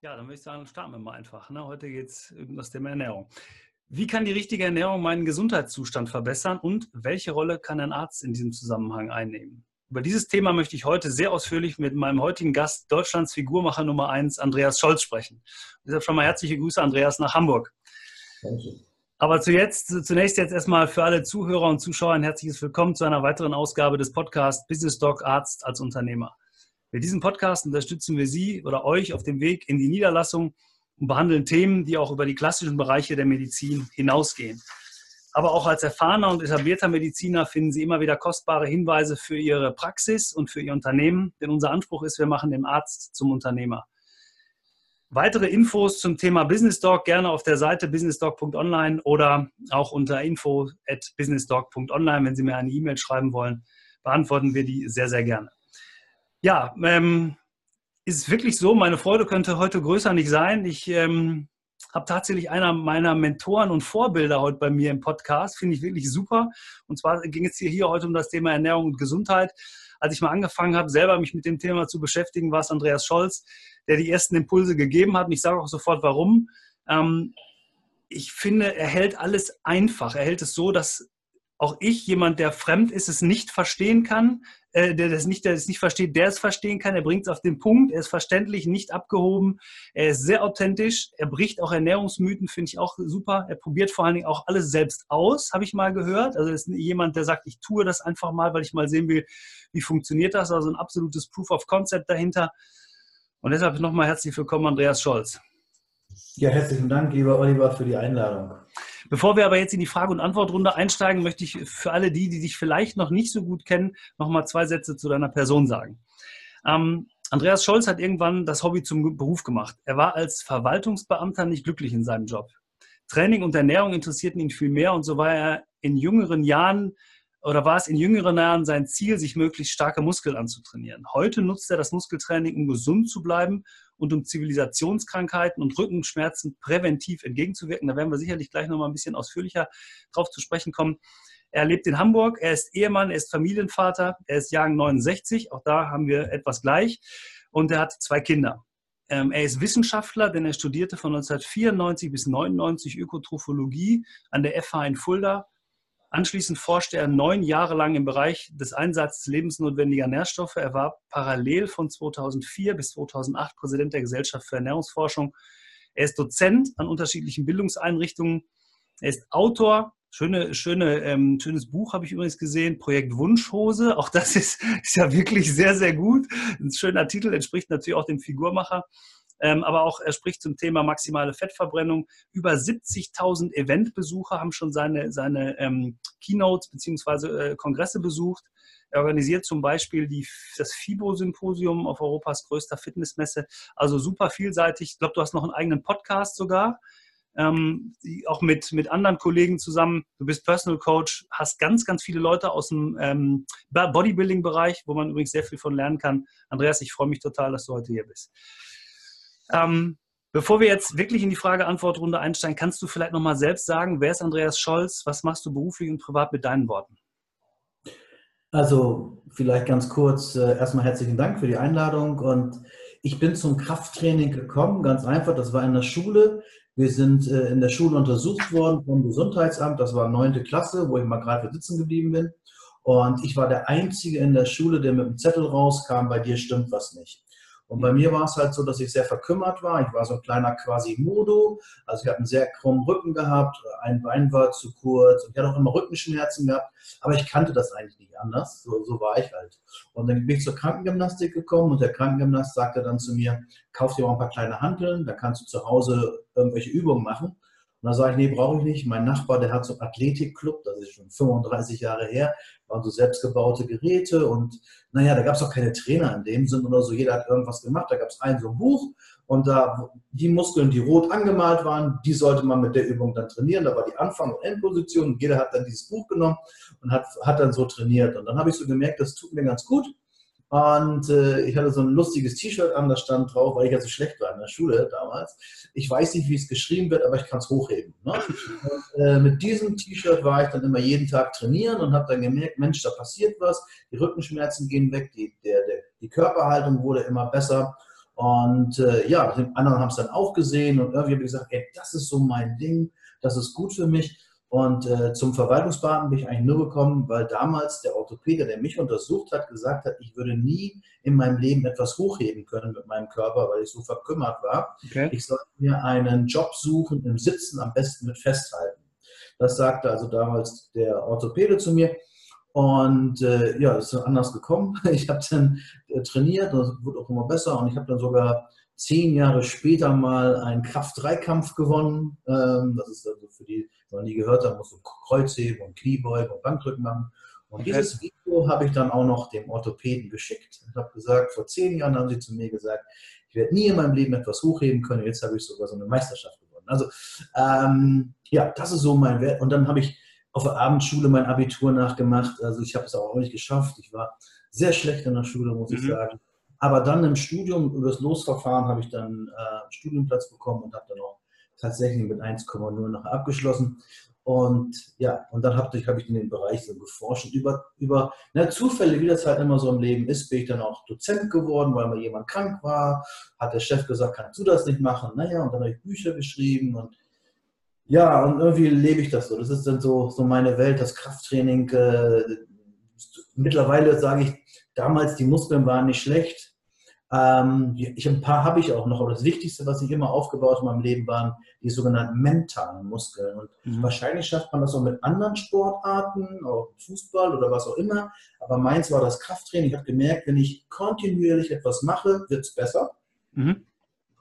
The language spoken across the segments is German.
Ja, dann würde ich sagen, starten wir mal einfach. Ne? Heute geht es um das Thema Ernährung. Wie kann die richtige Ernährung meinen Gesundheitszustand verbessern und welche Rolle kann ein Arzt in diesem Zusammenhang einnehmen? Über dieses Thema möchte ich heute sehr ausführlich mit meinem heutigen Gast, Deutschlands Figurmacher Nummer 1, Andreas Scholz, sprechen. Deshalb schon mal herzliche Grüße, Andreas, nach Hamburg. Danke. Aber zuletzt, zunächst jetzt erstmal für alle Zuhörer und Zuschauer ein herzliches Willkommen zu einer weiteren Ausgabe des Podcasts Business Doc Arzt als Unternehmer. Mit diesem Podcast unterstützen wir Sie oder euch auf dem Weg in die Niederlassung und behandeln Themen, die auch über die klassischen Bereiche der Medizin hinausgehen. Aber auch als erfahrener und etablierter Mediziner finden Sie immer wieder kostbare Hinweise für Ihre Praxis und für Ihr Unternehmen, denn unser Anspruch ist, wir machen den Arzt zum Unternehmer. Weitere Infos zum Thema Business Dog gerne auf der Seite businessdog.online oder auch unter info at businessdog.online, wenn Sie mir eine E-Mail schreiben wollen, beantworten wir die sehr, sehr gerne. Ja, ähm, ist wirklich so, meine Freude könnte heute größer nicht sein. Ich ähm, habe tatsächlich einer meiner Mentoren und Vorbilder heute bei mir im Podcast, finde ich wirklich super. Und zwar ging es hier, hier heute um das Thema Ernährung und Gesundheit. Als ich mal angefangen habe, selber mich mit dem Thema zu beschäftigen, war es Andreas Scholz, der die ersten Impulse gegeben hat. Und ich sage auch sofort, warum. Ähm, ich finde, er hält alles einfach. Er hält es so, dass auch ich, jemand, der fremd ist, es nicht verstehen kann, äh, der das nicht, der es nicht versteht, der es verstehen kann. Er bringt es auf den Punkt, er ist verständlich, nicht abgehoben, er ist sehr authentisch, er bricht auch Ernährungsmythen, finde ich auch super. Er probiert vor allen Dingen auch alles selbst aus, habe ich mal gehört. Also ist jemand, der sagt, ich tue das einfach mal, weil ich mal sehen will, wie funktioniert das. Also ein absolutes Proof of Concept dahinter. Und deshalb nochmal herzlich willkommen, Andreas Scholz. Ja, herzlichen Dank, lieber Oliver, für die Einladung. Bevor wir aber jetzt in die Frage- und Antwortrunde einsteigen, möchte ich für alle die, die dich vielleicht noch nicht so gut kennen, noch mal zwei Sätze zu deiner Person sagen. Ähm, Andreas Scholz hat irgendwann das Hobby zum Beruf gemacht. Er war als Verwaltungsbeamter nicht glücklich in seinem Job. Training und Ernährung interessierten ihn viel mehr und so war er in jüngeren Jahren oder war es in jüngeren Jahren sein Ziel, sich möglichst starke Muskeln anzutrainieren. Heute nutzt er das Muskeltraining, um gesund zu bleiben und um Zivilisationskrankheiten und Rückenschmerzen präventiv entgegenzuwirken. Da werden wir sicherlich gleich noch mal ein bisschen ausführlicher drauf zu sprechen kommen. Er lebt in Hamburg, er ist Ehemann, er ist Familienvater, er ist Jahrgang 69, auch da haben wir etwas gleich, und er hat zwei Kinder. Ähm, er ist Wissenschaftler, denn er studierte von 1994 bis 1999 Ökotrophologie an der FH in Fulda Anschließend forschte er neun Jahre lang im Bereich des Einsatzes lebensnotwendiger Nährstoffe. Er war parallel von 2004 bis 2008 Präsident der Gesellschaft für Ernährungsforschung. Er ist Dozent an unterschiedlichen Bildungseinrichtungen. Er ist Autor. Schöne, schöne, ähm, schönes Buch habe ich übrigens gesehen, Projekt Wunschhose. Auch das ist, ist ja wirklich sehr, sehr gut. Ein schöner Titel, entspricht natürlich auch dem Figurmacher ähm, aber auch er spricht zum Thema maximale Fettverbrennung. Über 70.000 Eventbesucher haben schon seine, seine ähm, Keynotes bzw. Äh, Kongresse besucht. Er organisiert zum Beispiel die, das FIBO-Symposium auf Europas größter Fitnessmesse. Also super vielseitig. Ich glaube, du hast noch einen eigenen Podcast sogar. Ähm, auch mit, mit anderen Kollegen zusammen. Du bist Personal Coach, hast ganz, ganz viele Leute aus dem ähm, Bodybuilding-Bereich, wo man übrigens sehr viel von lernen kann. Andreas, ich freue mich total, dass du heute hier bist. Ähm, bevor wir jetzt wirklich in die Frage-Antwort-Runde einsteigen, kannst du vielleicht nochmal selbst sagen, wer ist Andreas Scholz? Was machst du beruflich und privat mit deinen Worten? Also vielleicht ganz kurz, äh, erstmal herzlichen Dank für die Einladung und ich bin zum Krafttraining gekommen, ganz einfach, das war in der Schule. Wir sind äh, in der Schule untersucht worden vom Gesundheitsamt, das war neunte Klasse, wo ich mal gerade sitzen geblieben bin. Und ich war der Einzige in der Schule, der mit dem Zettel rauskam, bei dir stimmt was nicht. Und bei mir war es halt so, dass ich sehr verkümmert war. Ich war so ein kleiner Quasimodo. Also ich habe einen sehr krummen Rücken gehabt, ein Bein war zu kurz und ich hatte auch immer Rückenschmerzen gehabt. Aber ich kannte das eigentlich nicht anders. So, so war ich halt. Und dann bin ich zur Krankengymnastik gekommen und der Krankengymnast sagte dann zu mir, kauf dir mal ein paar kleine Hanteln, da kannst du zu Hause irgendwelche Übungen machen. Und da sage ich, nee, brauche ich nicht. Mein Nachbar, der hat so einen Athletikclub, das ist schon 35 Jahre her, waren so selbstgebaute Geräte und naja, da gab es auch keine Trainer in dem Sinn oder so. Jeder hat irgendwas gemacht. Da gab es ein so ein Buch und da die Muskeln, die rot angemalt waren, die sollte man mit der Übung dann trainieren. Da war die Anfang- und Endposition. Und jeder hat dann dieses Buch genommen und hat, hat dann so trainiert. Und dann habe ich so gemerkt, das tut mir ganz gut. Und äh, ich hatte so ein lustiges T-Shirt an, da stand drauf, weil ich ja so schlecht war in der Schule damals. Ich weiß nicht, wie es geschrieben wird, aber ich kann es hochheben. Ne? Und, äh, mit diesem T-Shirt war ich dann immer jeden Tag trainieren und habe dann gemerkt, Mensch, da passiert was, die Rückenschmerzen gehen weg, die, der, der, die Körperhaltung wurde immer besser. Und äh, ja, die anderen haben es dann auch gesehen und irgendwie habe ich gesagt, ey, das ist so mein Ding, das ist gut für mich. Und äh, zum Verwaltungsbeamten bin ich eigentlich nur gekommen, weil damals der Orthopäde, der mich untersucht hat, gesagt hat, ich würde nie in meinem Leben etwas hochheben können mit meinem Körper, weil ich so verkümmert war. Okay. Ich sollte mir einen Job suchen im Sitzen, am besten mit Festhalten. Das sagte also damals der Orthopäde zu mir. Und äh, ja, es ist anders gekommen. Ich habe dann äh, trainiert und es wurde auch immer besser. Und ich habe dann sogar zehn Jahre später mal einen Kraft-3-Kampf gewonnen. Ähm, das ist also für die, die noch nie gehört haben, musst du Kreuzheben und Kniebeugen und Bankdrücken machen. Und dieses Video habe ich dann auch noch dem Orthopäden geschickt. Ich habe gesagt, vor zehn Jahren haben sie zu mir gesagt, ich werde nie in meinem Leben etwas hochheben können. Jetzt habe ich sogar so eine Meisterschaft gewonnen. Also ähm, ja, das ist so mein Wert. Und dann habe ich auf der Abendschule mein Abitur nachgemacht. Also ich habe es auch nicht geschafft. Ich war sehr schlecht in der Schule, muss mhm. ich sagen. Aber dann im Studium, über das Losverfahren, habe ich dann äh, einen Studienplatz bekommen und habe dann auch tatsächlich mit 1,0 noch abgeschlossen. Und ja, und dann habe ich, hab ich in den Bereich so geforscht über, über na, Zufälle, wie das halt immer so im Leben ist, bin ich dann auch Dozent geworden, weil mal jemand krank war. Hat der Chef gesagt, kannst du das nicht machen? Naja, und dann habe ich Bücher geschrieben und ja, und irgendwie lebe ich das so. Das ist dann so, so meine Welt, das Krafttraining. Äh, mittlerweile sage ich, damals die Muskeln waren nicht schlecht ähm, ich, ein paar habe ich auch noch, aber das Wichtigste, was ich immer aufgebaut in meinem Leben, waren die sogenannten mentalen Muskeln. Und mhm. wahrscheinlich schafft man das auch mit anderen Sportarten, auch Fußball oder was auch immer. Aber meins war das Krafttraining. Ich habe gemerkt, wenn ich kontinuierlich etwas mache, wird es besser. Mhm.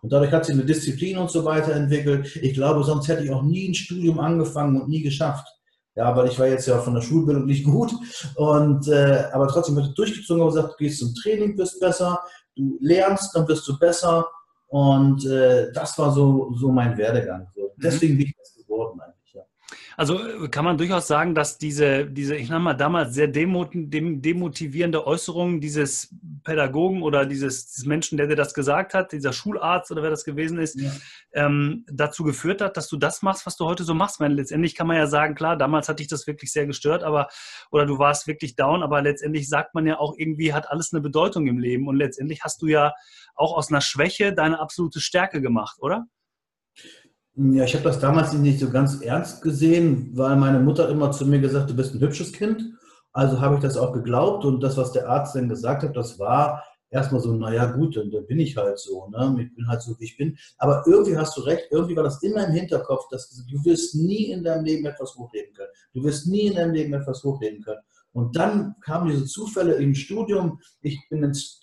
Und dadurch hat sich eine Disziplin und so weiter entwickelt. Ich glaube, sonst hätte ich auch nie ein Studium angefangen und nie geschafft. Ja, weil ich war jetzt ja von der Schulbildung nicht gut. Und, äh, aber trotzdem habe ich durchgezogen und gesagt, du gehst zum Training, bist besser du lernst, dann wirst du besser. Und äh, das war so, so mein Werdegang. So. Mhm. Deswegen bin ich das geworden eigentlich. Also äh, kann man durchaus sagen, dass diese, diese ich nenne mal damals sehr demotivierende Äußerung dieses Pädagogen oder dieses, dieses, Menschen, der dir das gesagt hat, dieser Schularzt oder wer das gewesen ist, ja. ähm, dazu geführt hat, dass du das machst, was du heute so machst. Weil letztendlich kann man ja sagen, klar, damals hat dich das wirklich sehr gestört, aber oder du warst wirklich down, aber letztendlich sagt man ja auch irgendwie hat alles eine Bedeutung im Leben und letztendlich hast du ja auch aus einer Schwäche deine absolute Stärke gemacht, oder? Ja, ich habe das damals nicht so ganz ernst gesehen, weil meine Mutter immer zu mir gesagt, du bist ein hübsches Kind. Also habe ich das auch geglaubt und das, was der Arzt dann gesagt hat, das war erstmal so, naja gut, dann, dann bin ich halt so, ne? ich bin halt so, wie ich bin. Aber irgendwie hast du recht, irgendwie war das immer im Hinterkopf, dass du wirst nie in deinem Leben etwas hochreden können. Du wirst nie in deinem Leben etwas hochreden können. Und dann kamen diese Zufälle im Studium. Ich,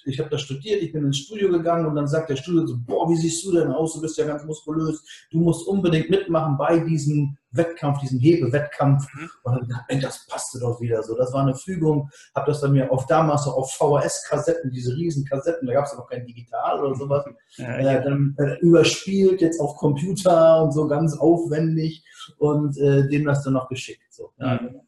ich habe da studiert, ich bin ins Studio gegangen und dann sagt der Studio so, boah, wie siehst du denn aus? Du bist ja ganz muskulös. Du musst unbedingt mitmachen bei diesem Wettkampf, diesem Hebewettkampf. Mhm. Und dann dachte ich, das passte doch wieder so. Das war eine Fügung. Habe das dann mir auf damals auch auf VHS-Kassetten, diese riesen Kassetten, da gab es noch kein Digital oder sowas, ja, ja. Äh, dann äh, überspielt, jetzt auf Computer und so ganz aufwendig und äh, dem das dann noch geschickt. So. Ja, mhm.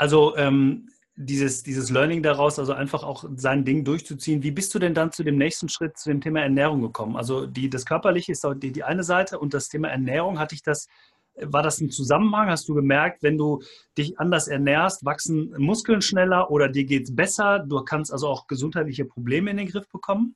Also ähm, dieses, dieses Learning daraus, also einfach auch sein Ding durchzuziehen. Wie bist du denn dann zu dem nächsten Schritt, zu dem Thema Ernährung gekommen? Also die, das Körperliche ist die, die eine Seite und das Thema Ernährung, hatte ich das, war das ein Zusammenhang? Hast du gemerkt, wenn du dich anders ernährst, wachsen Muskeln schneller oder dir geht es besser? Du kannst also auch gesundheitliche Probleme in den Griff bekommen?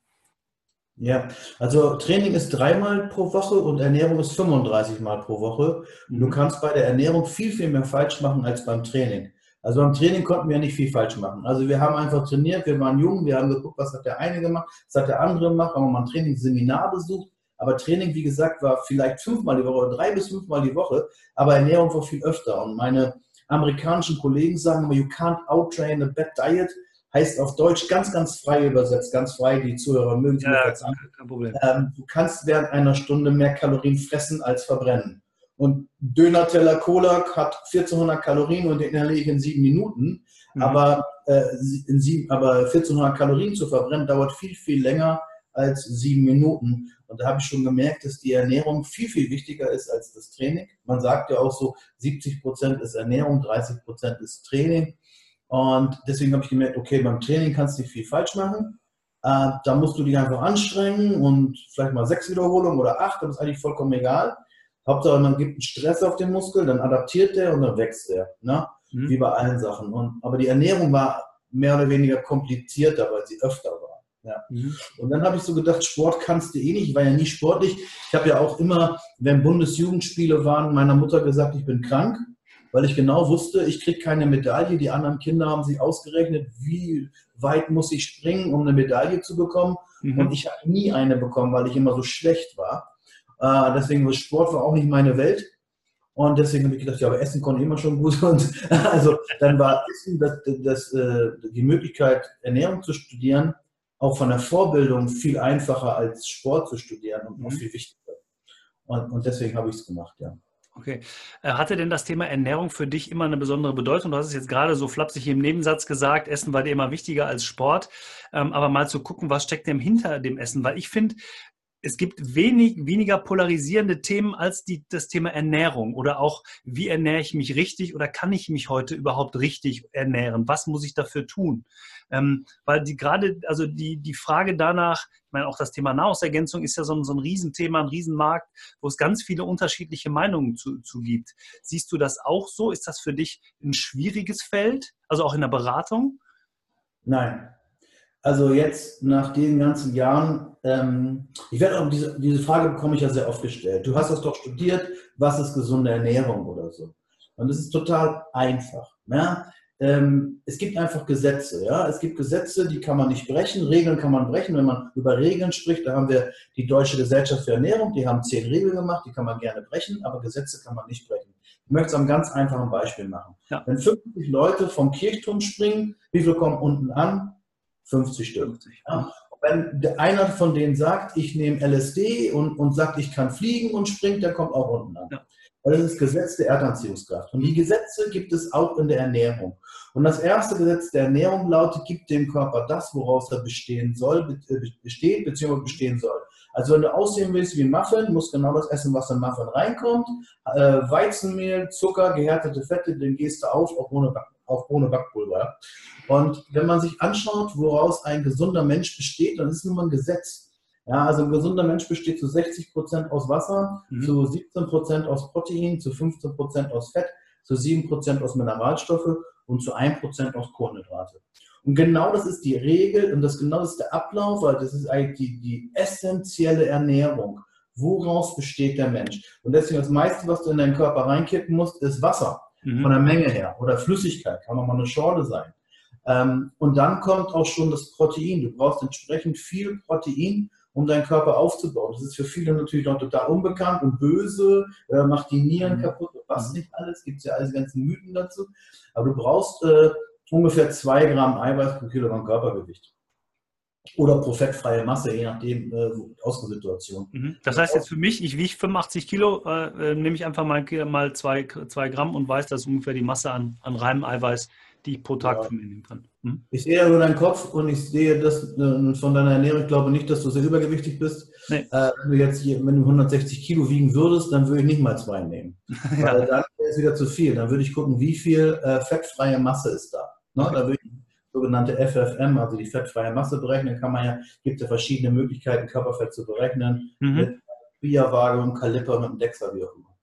Ja, also Training ist dreimal pro Woche und Ernährung ist 35 Mal pro Woche. Du mhm. kannst bei der Ernährung viel, viel mehr falsch machen als beim Training. Also beim Training konnten wir nicht viel falsch machen. Also wir haben einfach trainiert, wir waren jung, wir haben geguckt, was hat der eine gemacht, was hat der andere gemacht, haben mal ein Trainingsseminar besucht. Aber Training, wie gesagt, war vielleicht fünfmal die Woche oder drei bis fünfmal die Woche, aber Ernährung war viel öfter. Und meine amerikanischen Kollegen sagen immer, you can't outtrain a bad diet. Heißt auf Deutsch ganz, ganz frei übersetzt, ganz frei, die Zuhörer mögen es ja, kein Problem. Ähm, du kannst während einer Stunde mehr Kalorien fressen als verbrennen. Und Döner-Teller Cola hat 1400 Kalorien und den inhaliere ich in sieben Minuten. Mhm. Aber, äh, in sieben, aber 1400 Kalorien zu verbrennen dauert viel, viel länger als sieben Minuten. Und da habe ich schon gemerkt, dass die Ernährung viel, viel wichtiger ist als das Training. Man sagt ja auch so, 70 Prozent ist Ernährung, 30 Prozent ist Training. Und deswegen habe ich gemerkt, okay, beim Training kannst du nicht viel falsch machen. Äh, da musst du dich einfach anstrengen und vielleicht mal sechs Wiederholungen oder acht, das ist eigentlich vollkommen egal. Hauptsache, man gibt einen Stress auf den Muskel, dann adaptiert der und dann wächst der. Ne? Mhm. Wie bei allen Sachen. Und, aber die Ernährung war mehr oder weniger komplizierter, weil sie öfter war. Ja. Mhm. Und dann habe ich so gedacht, Sport kannst du eh nicht. Ich war ja nie sportlich. Ich habe ja auch immer, wenn Bundesjugendspiele waren, meiner Mutter gesagt, ich bin krank, weil ich genau wusste, ich kriege keine Medaille. Die anderen Kinder haben sich ausgerechnet, wie weit muss ich springen, um eine Medaille zu bekommen. Mhm. Und ich habe nie eine bekommen, weil ich immer so schlecht war. Äh, deswegen war Sport war auch nicht meine Welt. Und deswegen habe ich gedacht, ja, aber Essen konnte ich immer schon gut. Und also dann war Essen das, das, äh, die Möglichkeit, Ernährung zu studieren, auch von der Vorbildung viel einfacher als Sport zu studieren und mhm. viel wichtiger. Und, und deswegen habe ich es gemacht, ja. Okay. Äh, hatte denn das Thema Ernährung für dich immer eine besondere Bedeutung? Du hast es jetzt gerade so flapsig im Nebensatz gesagt, Essen war dir immer wichtiger als Sport. Ähm, aber mal zu gucken, was steckt denn hinter dem Essen? Weil ich finde, es gibt wenig, weniger polarisierende Themen als die, das Thema Ernährung oder auch, wie ernähre ich mich richtig oder kann ich mich heute überhaupt richtig ernähren? Was muss ich dafür tun? Ähm, weil die gerade, also die, die Frage danach, ich meine, auch das Thema Nahrungsergänzung ist ja so ein, so ein Riesenthema, ein Riesenmarkt, wo es ganz viele unterschiedliche Meinungen zu, zu gibt. Siehst du das auch so? Ist das für dich ein schwieriges Feld, also auch in der Beratung? Nein, also jetzt nach den ganzen Jahren, ähm, ich werde auch diese, diese Frage bekomme ich ja sehr oft gestellt. Du hast das doch studiert, was ist gesunde Ernährung oder so? Und es ist total einfach. Ja? Ähm, es gibt einfach Gesetze. Ja? Es gibt Gesetze, die kann man nicht brechen. Regeln kann man brechen. Wenn man über Regeln spricht, da haben wir die Deutsche Gesellschaft für Ernährung, die haben zehn Regeln gemacht, die kann man gerne brechen, aber Gesetze kann man nicht brechen. Ich möchte es am ganz einfachen Beispiel machen. Ja. Wenn 50 Leute vom Kirchturm springen, wie viele kommen unten an? 50 Stück. 50. Ja. Wenn einer von denen sagt, ich nehme LSD und, und sagt, ich kann fliegen und springt, der kommt auch unten an. Ja. Weil das ist Gesetz der Erdanziehungskraft. Und die Gesetze gibt es auch in der Ernährung. Und das erste Gesetz der Ernährung lautet, gibt dem Körper das, woraus er bestehen soll, äh, besteht bzw. bestehen soll. Also wenn du aussehen willst wie ein Muffin, musst genau das essen, was in Muffin reinkommt. Äh, Weizenmehl, Zucker, gehärtete Fette, den gehst du auf, auch ohne, auch ohne Backpulver. Und wenn man sich anschaut, woraus ein gesunder Mensch besteht, dann ist es nun mal ein Gesetz. Ja, also ein gesunder Mensch besteht zu 60 Prozent aus Wasser, mhm. zu 17 Prozent aus Protein, zu 15 Prozent aus Fett, zu 7 Prozent aus Mineralstoffe und zu 1 Prozent aus Kohlenhydrate. Und genau das ist die Regel und das genau das ist der Ablauf, weil das ist eigentlich die, die essentielle Ernährung. Woraus besteht der Mensch? Und deswegen das meiste, was du in deinen Körper reinkippen musst, ist Wasser. Mhm. Von der Menge her. Oder Flüssigkeit, kann auch mal eine Schorle sein. Ähm, und dann kommt auch schon das Protein. Du brauchst entsprechend viel Protein, um deinen Körper aufzubauen. Das ist für viele natürlich noch total unbekannt und böse, äh, macht die Nieren mhm. kaputt, was nicht alles, gibt es ja alle ganzen Mythen dazu. Aber du brauchst äh, ungefähr zwei Gramm Eiweiß pro Kilogramm Körpergewicht. Oder pro fettfreie Masse, je nachdem, äh, Ausgangssituation. Mhm. Das heißt jetzt für mich, ich wiege 85 Kilo, äh, äh, nehme ich einfach mal, mal zwei, zwei Gramm und weiß, dass ungefähr die Masse an, an reinem Eiweiß die ich pro Tag ja. von mir nehmen kann. Hm? Ich sehe ja nur deinen Kopf und ich sehe das äh, von deiner Ernährung. Ich glaube nicht, dass du sehr übergewichtig bist. Nee. Äh, wenn du jetzt hier, wenn du 160 Kilo wiegen würdest, dann würde ich nicht mal zwei nehmen. ja. Weil dann wäre es wieder zu viel. Dann würde ich gucken, wie viel äh, fettfreie Masse ist da. Ne? Okay. Da würde ich sogenannte FFM, also die fettfreie Masse berechnen. Kann man ja, gibt ja verschiedene Möglichkeiten, Körperfett zu berechnen. Mhm. Mit Bia-Waage und Kaliper mit dem Dexter, wie auch immer.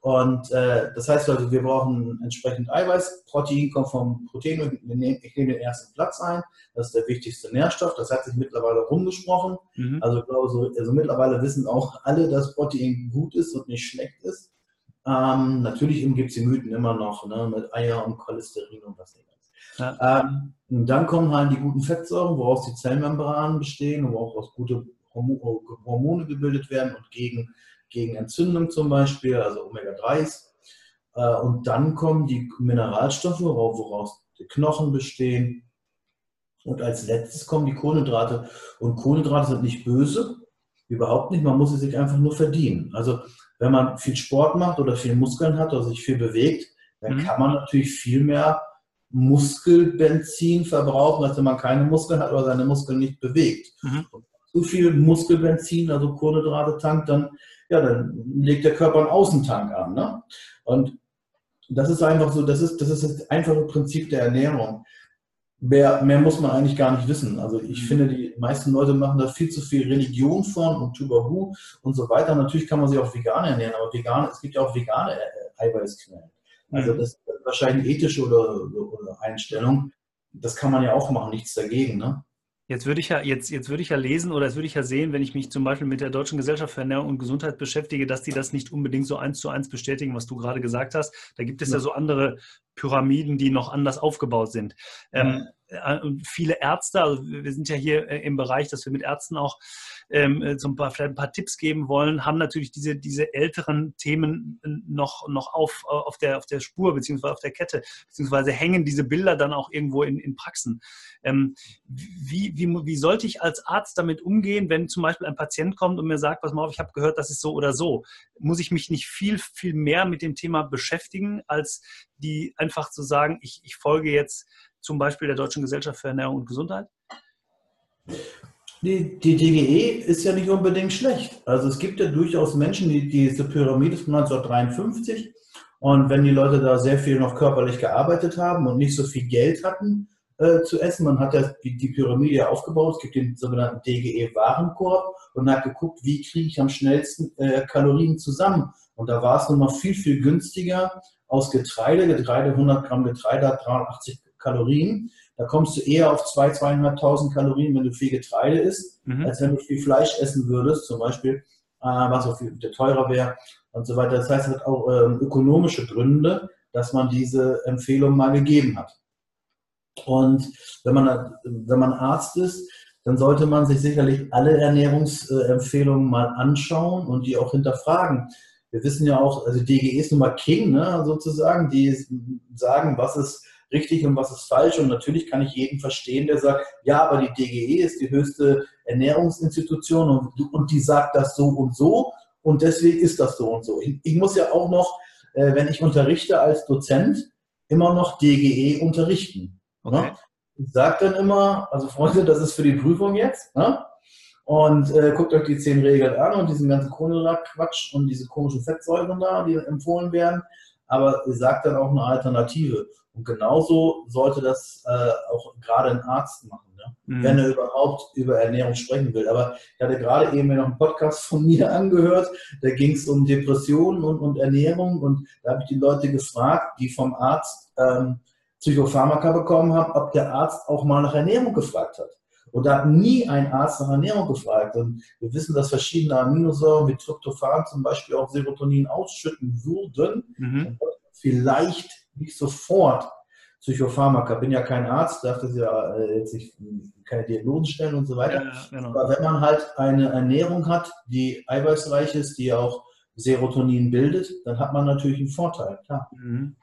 Und äh, das heißt also, wir brauchen entsprechend Eiweiß. Protein kommt vom Protein und ich nehme den ersten Platz ein. Das ist der wichtigste Nährstoff. Das hat sich mittlerweile rumgesprochen. Mhm. Also, also, also, mittlerweile wissen auch alle, dass Protein gut ist und nicht schlecht ist. Ähm, natürlich gibt es die Mythen immer noch ne, mit Eier und Cholesterin und was nicht. Ja. Ähm, und dann kommen halt die guten Fettsäuren, woraus die Zellmembranen bestehen, wo auch gute Hormone gebildet werden und gegen gegen Entzündung zum Beispiel, also Omega-3s. Äh, und dann kommen die Mineralstoffe, woraus die Knochen bestehen. Und als letztes kommen die Kohlenhydrate. Und Kohlenhydrate sind nicht böse, überhaupt nicht. Man muss sie sich einfach nur verdienen. Also wenn man viel Sport macht oder viel Muskeln hat oder sich viel bewegt, dann mhm. kann man natürlich viel mehr Muskelbenzin verbrauchen, als wenn man keine Muskeln hat oder seine Muskeln nicht bewegt. Mhm. So viel Muskelbenzin, also Kohlenhydrate tankt, dann ja, dann legt der Körper einen Außentank an. Ne? Und das ist einfach so, das ist, das ist das einfache Prinzip der Ernährung. Mehr, mehr muss man eigentlich gar nicht wissen. Also ich mhm. finde, die meisten Leute machen da viel zu viel Religion von und Tubahu und so weiter. Natürlich kann man sich auch vegan ernähren, aber vegan, es gibt ja auch vegane äh, Eiweißquellen. Also mhm. das ist wahrscheinlich ethische oder, oder Einstellung. Das kann man ja auch machen, nichts dagegen. Ne? Jetzt würde ich ja, jetzt, jetzt würde ich ja lesen oder jetzt würde ich ja sehen, wenn ich mich zum Beispiel mit der Deutschen Gesellschaft für Ernährung und Gesundheit beschäftige, dass die das nicht unbedingt so eins zu eins bestätigen, was du gerade gesagt hast. Da gibt es ja, ja so andere Pyramiden, die noch anders aufgebaut sind. Ähm, äh, viele Ärzte, also wir sind ja hier äh, im Bereich, dass wir mit Ärzten auch ähm, äh, ein paar, vielleicht ein paar Tipps geben wollen, haben natürlich diese, diese älteren Themen noch, noch auf, auf, der, auf der Spur beziehungsweise auf der Kette, beziehungsweise hängen diese Bilder dann auch irgendwo in, in Praxen. Ähm, wie, wie, wie sollte ich als Arzt damit umgehen, wenn zum Beispiel ein Patient kommt und mir sagt, pass mal auf, ich habe gehört, das ist so oder so. Muss ich mich nicht viel, viel mehr mit dem Thema beschäftigen, als die einfach zu sagen, ich, ich folge jetzt zum Beispiel der Deutschen Gesellschaft für Ernährung und Gesundheit? Die, die DGE ist ja nicht unbedingt schlecht. Also es gibt ja durchaus Menschen, die diese Pyramide von 1953 und wenn die Leute da sehr viel noch körperlich gearbeitet haben und nicht so viel Geld hatten äh, zu essen, man hat ja die, die Pyramide aufgebaut, es gibt den sogenannten DGE-Warenkorb und hat geguckt, wie kriege ich am schnellsten äh, Kalorien zusammen. Und da war es nun mal viel, viel günstiger aus Getreide, Getreide 100 Gramm Getreide hat 380 Kalorien. Da kommst du eher auf 2.000, 2.500 Kalorien, wenn du viel Getreide isst, mhm. als wenn du viel Fleisch essen würdest, zum Beispiel, äh, was auch viel teurer wäre und so weiter. Das heißt, es hat auch ähm, ökonomische Gründe, dass man diese Empfehlung mal gegeben hat. Und wenn man, wenn man Arzt ist, dann sollte man sich sicherlich alle Ernährungsempfehlungen mal anschauen und die auch hinterfragen. Wir wissen ja auch, also DGE ist nun mal King, ne, sozusagen, die sagen, was ist richtig und was ist falsch. Und natürlich kann ich jeden verstehen, der sagt, ja, aber die DGE ist die höchste Ernährungsinstitution und, und die sagt das so und so und deswegen ist das so und so. Ich, ich muss ja auch noch, äh, wenn ich unterrichte als Dozent, immer noch DGE unterrichten. Ne? Okay. Ne? Ich sage dann immer, also Freunde, das ist für die Prüfung jetzt. Ne? Und äh, guckt euch die zehn Regeln an und diesen ganzen Kohlenhydrat-Quatsch und diese komischen Fettsäuren da, die empfohlen werden. Aber ihr sagt dann auch eine Alternative. Und genauso sollte das äh, auch gerade ein Arzt machen, ne? mhm. wenn er überhaupt über Ernährung sprechen will. Aber ich hatte gerade eben noch einen Podcast von mir angehört, da ging es um Depressionen und, und, Ernährung und da habe ich die Leute gefragt, die vom Arzt ähm, Psychopharmaka bekommen haben, ob der Arzt auch mal nach Ernährung gefragt hat. Und da hat nie ein Arzt nach Ernährung gefragt. Und wir wissen, dass verschiedene Aminosäuren wie Tryptophan zum Beispiel auch Serotonin ausschütten würden. Mhm. Vielleicht nicht sofort Psychopharmaka. Bin ja kein Arzt, darf das ja äh, jetzt nicht, keine Diagnosen stellen und so weiter. Ja, genau. Aber wenn man halt eine Ernährung hat, die eiweißreich ist, die auch Serotonin bildet, dann hat man natürlich einen Vorteil, klar. Mhm.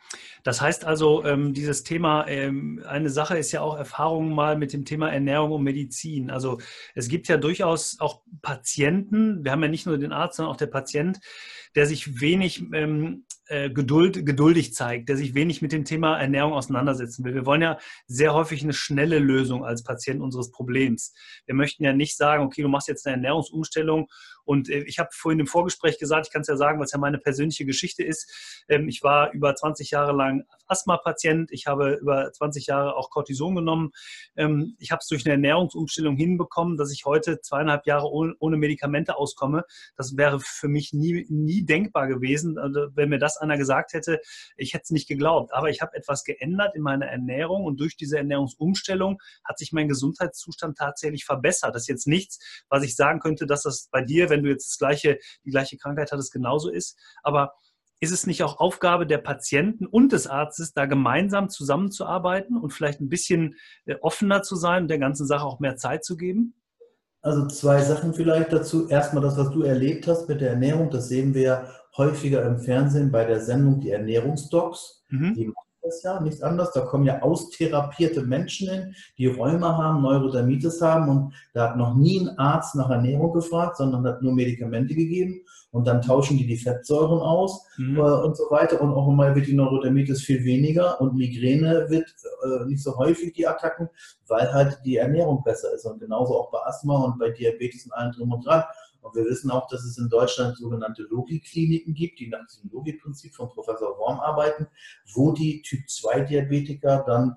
Das heißt also, ähm, dieses Thema, ähm, eine Sache ist ja auch Erfahrungen mal mit dem Thema Ernährung und Medizin. Also es gibt ja durchaus auch Patienten, wir haben ja nicht nur den Arzt, sondern auch der Patient, der sich wenig ähm, äh, Geduld, geduldig zeigt, der sich wenig mit dem Thema Ernährung auseinandersetzen will. Wir wollen ja sehr häufig eine schnelle Lösung als Patient unseres Problems. Wir möchten ja nicht sagen, okay, du machst jetzt eine Ernährungsumstellung und äh, ich habe vorhin im Vorgespräch gesagt, ich kann es ja sagen, was ja meine persönliche Geschichte ist. Ähm, ich war über 20 Jahre lang Asthma-Patient, ich habe über 20 Jahre auch Cortison genommen. Ähm, ich habe es durch eine Ernährungsumstellung hinbekommen, dass ich heute zweieinhalb Jahre ohne Medikamente auskomme. Das wäre für mich nie, nie denkbar gewesen, also wenn mir das einer gesagt hätte, ich hätte es nicht geglaubt. Aber ich habe etwas geändert in meiner Ernährung und durch diese Ernährungsumstellung hat sich mein Gesundheitszustand tatsächlich verbessert. Das ist jetzt nichts, was ich sagen könnte, dass das bei dir, wenn du jetzt das gleiche, die gleiche Krankheit hattest, genauso ist. Aber ist es nicht auch Aufgabe der Patienten und des Arztes, da gemeinsam zusammenzuarbeiten und vielleicht ein bisschen äh, offener zu sein und der ganzen Sache auch mehr Zeit zu geben? Also zwei Sachen vielleicht dazu. Erstmal das, was du erlebt hast mit der Ernährung, das sehen wir häufiger im Fernsehen bei der Sendung Die Ernährungsdocs. Mhm. Die machen das ja, nichts anderes. Da kommen ja austherapierte Menschen hin, die Rheuma haben, Neurodermitis haben und da hat noch nie ein Arzt nach Ernährung gefragt, sondern hat nur Medikamente gegeben und dann tauschen die die Fettsäuren aus mhm. äh, und so weiter und auch einmal wird die Neurodermitis viel weniger und Migräne wird äh, nicht so häufig die Attacken, weil halt die Ernährung besser ist und genauso auch bei Asthma und bei Diabetes und allem drum und dran. Und wir wissen auch, dass es in Deutschland sogenannte Logi-Kliniken gibt, die nach diesem Logi-Prinzip von Professor Worm arbeiten, wo die Typ-2-Diabetiker dann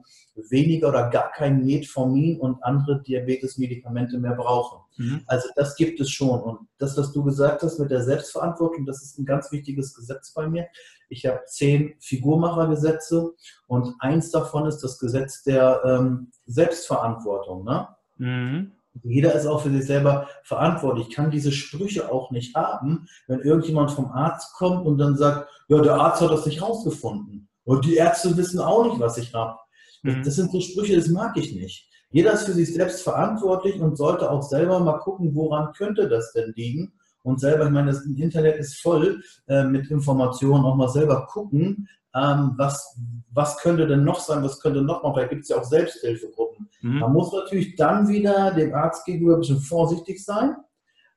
weniger oder gar kein Metformin und andere Diabetes-Medikamente mehr brauchen. Mhm. Also das gibt es schon. Und das, was du gesagt hast mit der Selbstverantwortung, das ist ein ganz wichtiges Gesetz bei mir. Ich habe zehn Figurmachergesetze und eins davon ist das Gesetz der ähm, Selbstverantwortung. Ne? Mhm. Jeder ist auch für sich selber verantwortlich. Ich kann diese Sprüche auch nicht haben, wenn irgendjemand vom Arzt kommt und dann sagt, ja, der Arzt hat das nicht rausgefunden. Und die Ärzte wissen auch nicht, was ich habe. Mhm. Das sind so Sprüche, das mag ich nicht. Jeder ist für sich selbst verantwortlich und sollte auch selber mal gucken, woran könnte das denn liegen. Und selber, ich meine, das Internet ist voll äh, mit Informationen, auch mal selber gucken, ähm, was, was könnte denn noch sein, was könnte noch mal, da gibt es ja auch Selbsthilfegruppen. Mhm. Man muss natürlich dann wieder dem Arzt gegenüber ein bisschen vorsichtig sein.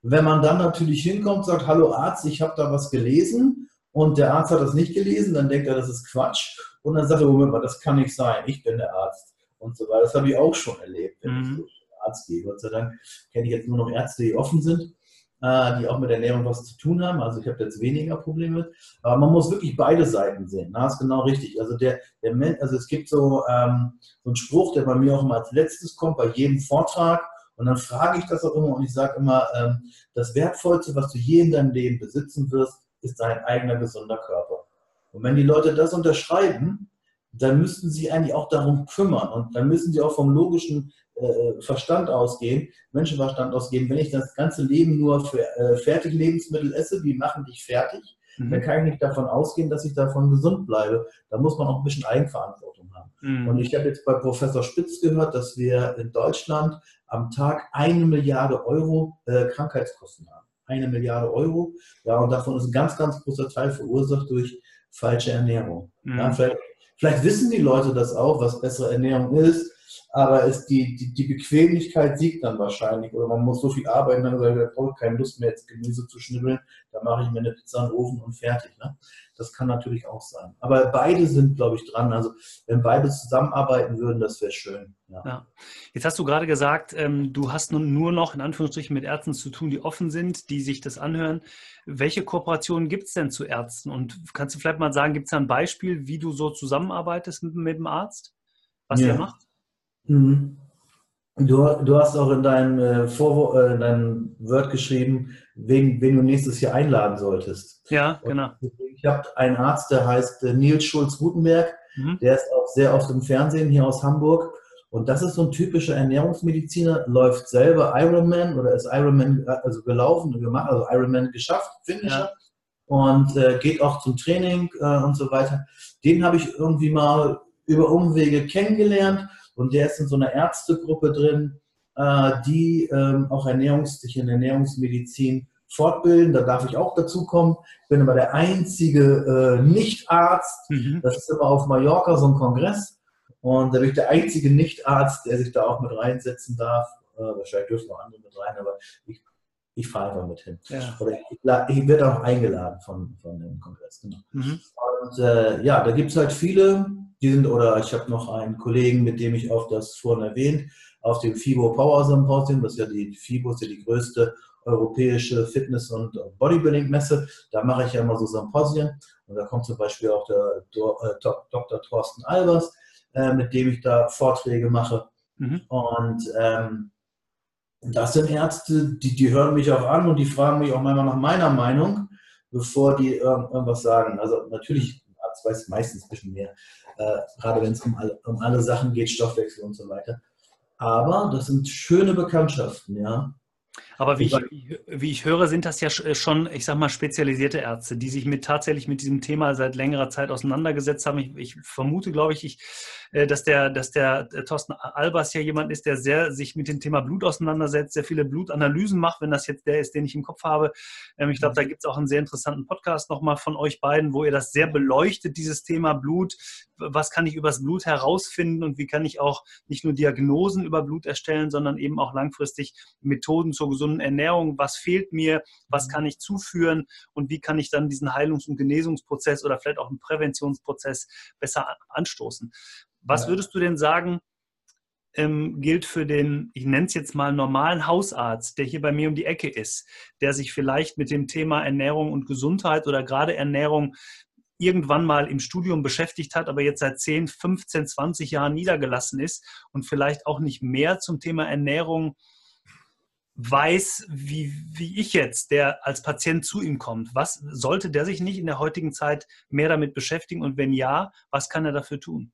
Wenn man dann natürlich hinkommt und sagt, hallo Arzt, ich habe da was gelesen und der Arzt hat das nicht gelesen, dann denkt er, das ist Quatsch. Und dann sagt er, Moment mal, das kann nicht sein, ich bin der Arzt und so weiter. Das habe ich auch schon erlebt, wenn mhm. ich zum Arzt gehe. Gott sei Dank kenne ich jetzt nur noch Ärzte, die offen sind äh, die auch mit Ernährung was zu tun haben. Also ich habe jetzt weniger Probleme. Aber man muss wirklich beide Seiten sehen. Das ist genau richtig. Also der, der also es gibt so, ähm, so einen Spruch, der bei mir auch immer als letztes kommt, bei jedem Vortrag. Und dann frage ich das auch immer und ich sage immer, ähm, das Wertvollste, was du je in deinem Leben besitzen wirst, ist dein eigener gesunder Körper. Und wenn die Leute das unterschreiben, dann müssten sie eigentlich auch darum kümmern und dann müssen sie auch vom logischen äh, Verstand ausgehen, Menschenverstand ausgehen, wenn ich das ganze Leben nur für äh, Fertiglebensmittel esse, die machen dich fertig, mhm. dann kann ich nicht davon ausgehen, dass ich davon gesund bleibe. Da muss man auch ein bisschen Eigenverantwortung haben. Mhm. Und ich habe jetzt bei Professor Spitz gehört, dass wir in Deutschland am Tag eine Milliarde Euro äh, Krankheitskosten haben. Eine Milliarde Euro. Ja, und davon ist ein ganz, ganz großer Teil verursacht durch falsche Ernährung. Mhm. Ja, vielleicht, vielleicht wissen die Leute das auch, was bessere Ernährung ist aber es, die, die, die Bequemlichkeit siegt dann wahrscheinlich oder man muss so viel arbeiten, dann sagt, ich brauche keine Lust mehr, jetzt Gemüse zu schnibbeln, dann mache ich mir eine Pizza in den Ofen und fertig. Ne? Das kann natürlich auch sein. Aber beide sind, glaube ich, dran. Also wenn beide zusammenarbeiten würden, das wäre schön. Ja. ja. Jetzt hast du gerade gesagt, ähm, du hast nun nur noch in Anführungsstrichen mit Ärzten zu tun, die offen sind, die sich das anhören. Welche Kooperationen gibt es denn zu Ärzten? Und kannst du vielleicht mal sagen, gibt es da ein Beispiel, wie du so zusammenarbeitest mit, mit dem Arzt? Was ja. der macht? Mhm. Du, du hast auch in deinem, äh, Vor äh, in deinem Word geschrieben, wen, wen du nächstes Jahr einladen solltest. Ja, genau. ich habe einen Arzt, der heißt äh, Nils Schulz-Gutenberg. Mhm. Der ist auch sehr oft im Fernsehen hier aus Hamburg. Und das ist so ein typischer Ernährungsmediziner, läuft selber Ironman oder ist Ironman äh, also gelaufen und gemacht, also Ironman geschafft, Finisher. Ja. Und äh, geht auch zum Training äh, und so weiter. Den habe ich irgendwie mal über Umwege kennengelernt und der ist in so einer Ärztegruppe drin, äh, die ähm, auch Ernährungs sich in Ernährungsmedizin fortbilden. Da darf ich auch dazu kommen. Ich bin aber der einzige äh, Nichtarzt. Mhm. Das ist immer auf Mallorca so ein Kongress. Und da bin ich der einzige Nichtarzt, der sich da auch mit reinsetzen darf. Äh, wahrscheinlich dürfen auch andere mit rein, aber ich, ich fahre einfach mit hin. Ja. Oder ich, ich, werde auch eingeladen von, von dem Kongress. Genau. Mhm. Und äh, ja, da gibt es halt viele die sind, oder ich habe noch einen Kollegen, mit dem ich auf das vorhin erwähnt, auf dem FIBO Power Symposium, das ist ja die FIBO ist ja die größte europäische Fitness- und Bodybuilding-Messe. Da mache ich ja immer so Symposien. Und da kommt zum Beispiel auch der Dr. Äh, Thorsten Albers, äh, mit dem ich da Vorträge mache. Mhm. Und ähm, das sind Ärzte, die, die hören mich auch an und die fragen mich auch manchmal nach meiner Meinung, bevor die irgendwas sagen. Also natürlich, Arzt weiß meistens ein bisschen mehr äh, gerade wenn es um um alle Sachen geht, Stoffwechsel und so weiter. Aber das sind schöne Bekanntschaften, ja. Aber wie ich, wie ich höre, sind das ja äh, schon, ich sag mal, spezialisierte Ärzte, die sich mit tatsächlich mit diesem Thema seit längerer Zeit auseinandergesetzt haben. Ich, ich vermute, glaube ich, ich, äh, dass der, dass der Thorsten Albers ja jemand ist, der sehr sich mit dem Thema Blut auseinandersetzt, sehr viele Blutanalysen macht, wenn das jetzt der ist, den ich im Kopf habe. Ähm, ich glaube, da gibt es auch einen sehr interessanten Podcast nochmal von euch beiden, wo ihr das sehr beleuchtet, dieses Thema Blut. Was kann ich übers Blut herausfinden und wie kann ich auch nicht nur Diagnosen über Blut erstellen, sondern eben auch langfristig Methoden zur gesunden gesunden Ernährung, was fehlt mir, was mhm. kann ich zuführen und wie kann ich dann diesen Heilungs- und Genesungsprozess oder vielleicht auch einen Präventionsprozess besser anstoßen. Was ja. würdest du denn sagen, ähm, gilt für den, ich nenne es jetzt mal normalen Hausarzt, der hier bei mir um die Ecke ist, der sich vielleicht mit dem Thema Ernährung und Gesundheit oder gerade Ernährung irgendwann mal im Studium beschäftigt hat, aber jetzt seit 10, 15, 20 Jahren niedergelassen ist und vielleicht auch nicht mehr zum Thema Ernährung weiß, wie, wie ich jetzt, der als Patient zu ihm kommt. Was sollte der sich nicht in der heutigen Zeit mehr damit beschäftigen? Und wenn ja, was kann er dafür tun?